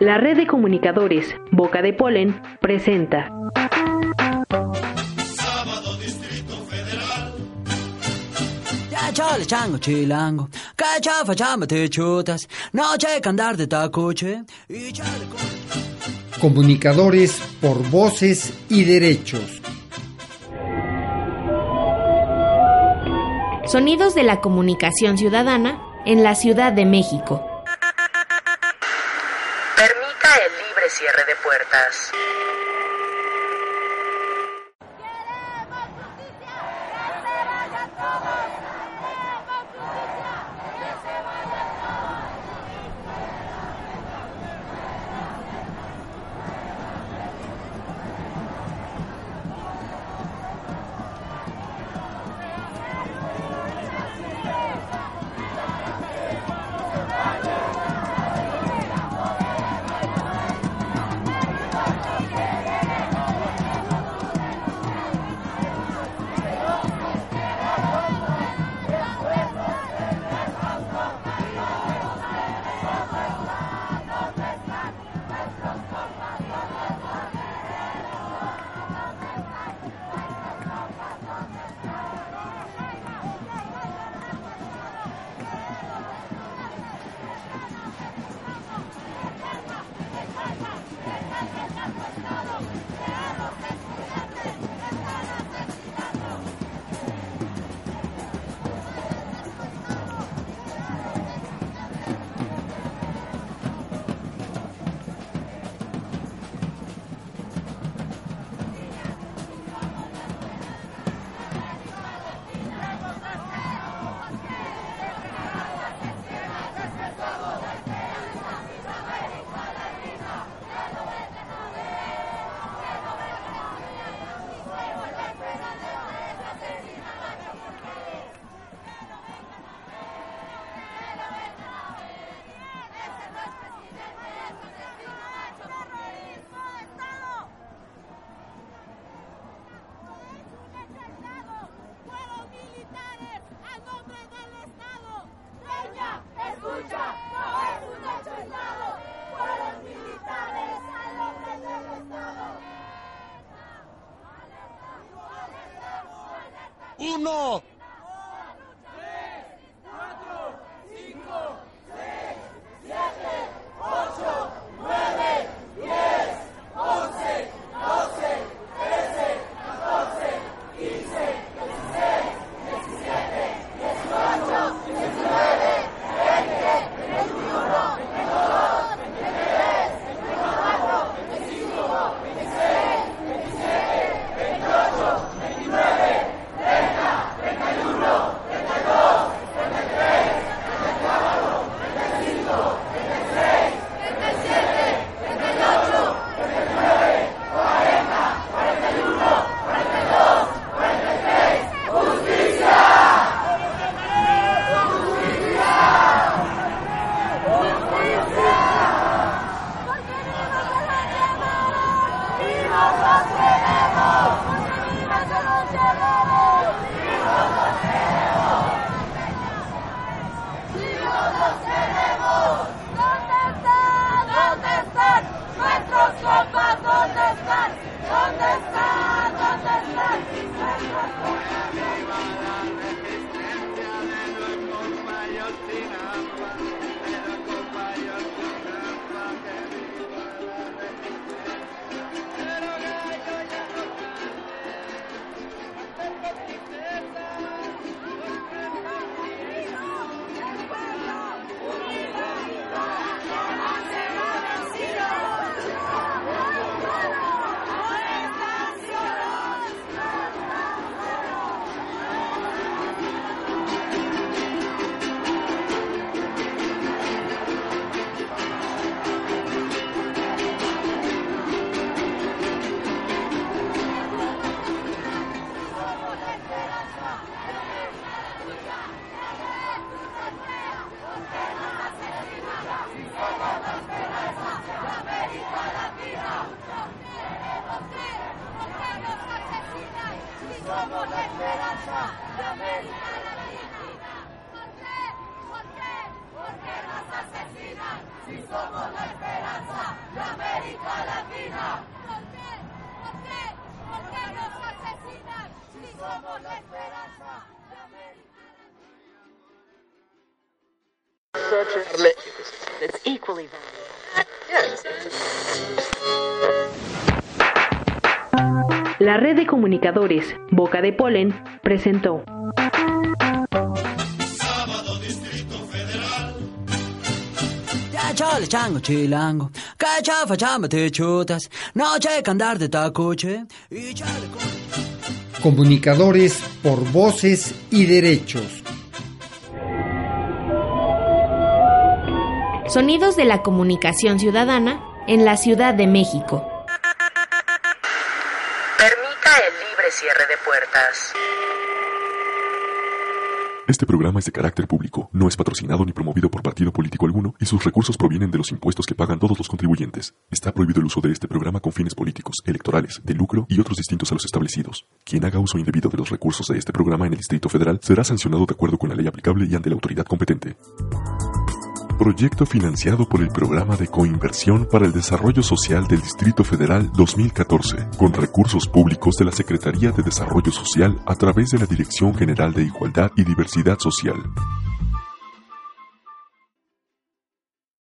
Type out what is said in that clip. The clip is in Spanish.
La red de comunicadores Boca de Polen presenta Ya chale chango chilango, que chafa chamba te chutas, noche que andar de tacuche y chale. Comunicadores por voces y derechos. Sonidos de la comunicación ciudadana en la Ciudad de México. Permita el libre cierre de puertas. Uno, somos la esperanza de América Latina. ¿Por qué? ¿Por qué? ¿Por qué nos asesinan si somos la esperanza de América Latina? ¿Por qué? ¿Por qué? ¿Por qué nos asesinan si somos la esperanza? It's equally valuable. Yes. La red de comunicadores Boca de Polen presentó Ya chale chango chilango, que chafa chamba te chutas, noche que andar de tacoche y chale con... Comunicadores por voces y derechos. Sonidos de la comunicación ciudadana en la Ciudad de México. Cierre de puertas. Este programa es de carácter público, no es patrocinado ni promovido por partido político alguno y sus recursos provienen de los impuestos que pagan todos los contribuyentes. Está prohibido el uso de este programa con fines políticos, electorales, de lucro y otros distintos a los establecidos. Quien haga uso indebido de los recursos de este programa en el Distrito Federal será sancionado de acuerdo con la ley aplicable y ante la autoridad competente. Proyecto financiado por el Programa de Coinversión para el Desarrollo Social del Distrito Federal 2014, con recursos públicos de la Secretaría de Desarrollo Social a través de la Dirección General de Igualdad y Diversidad Social.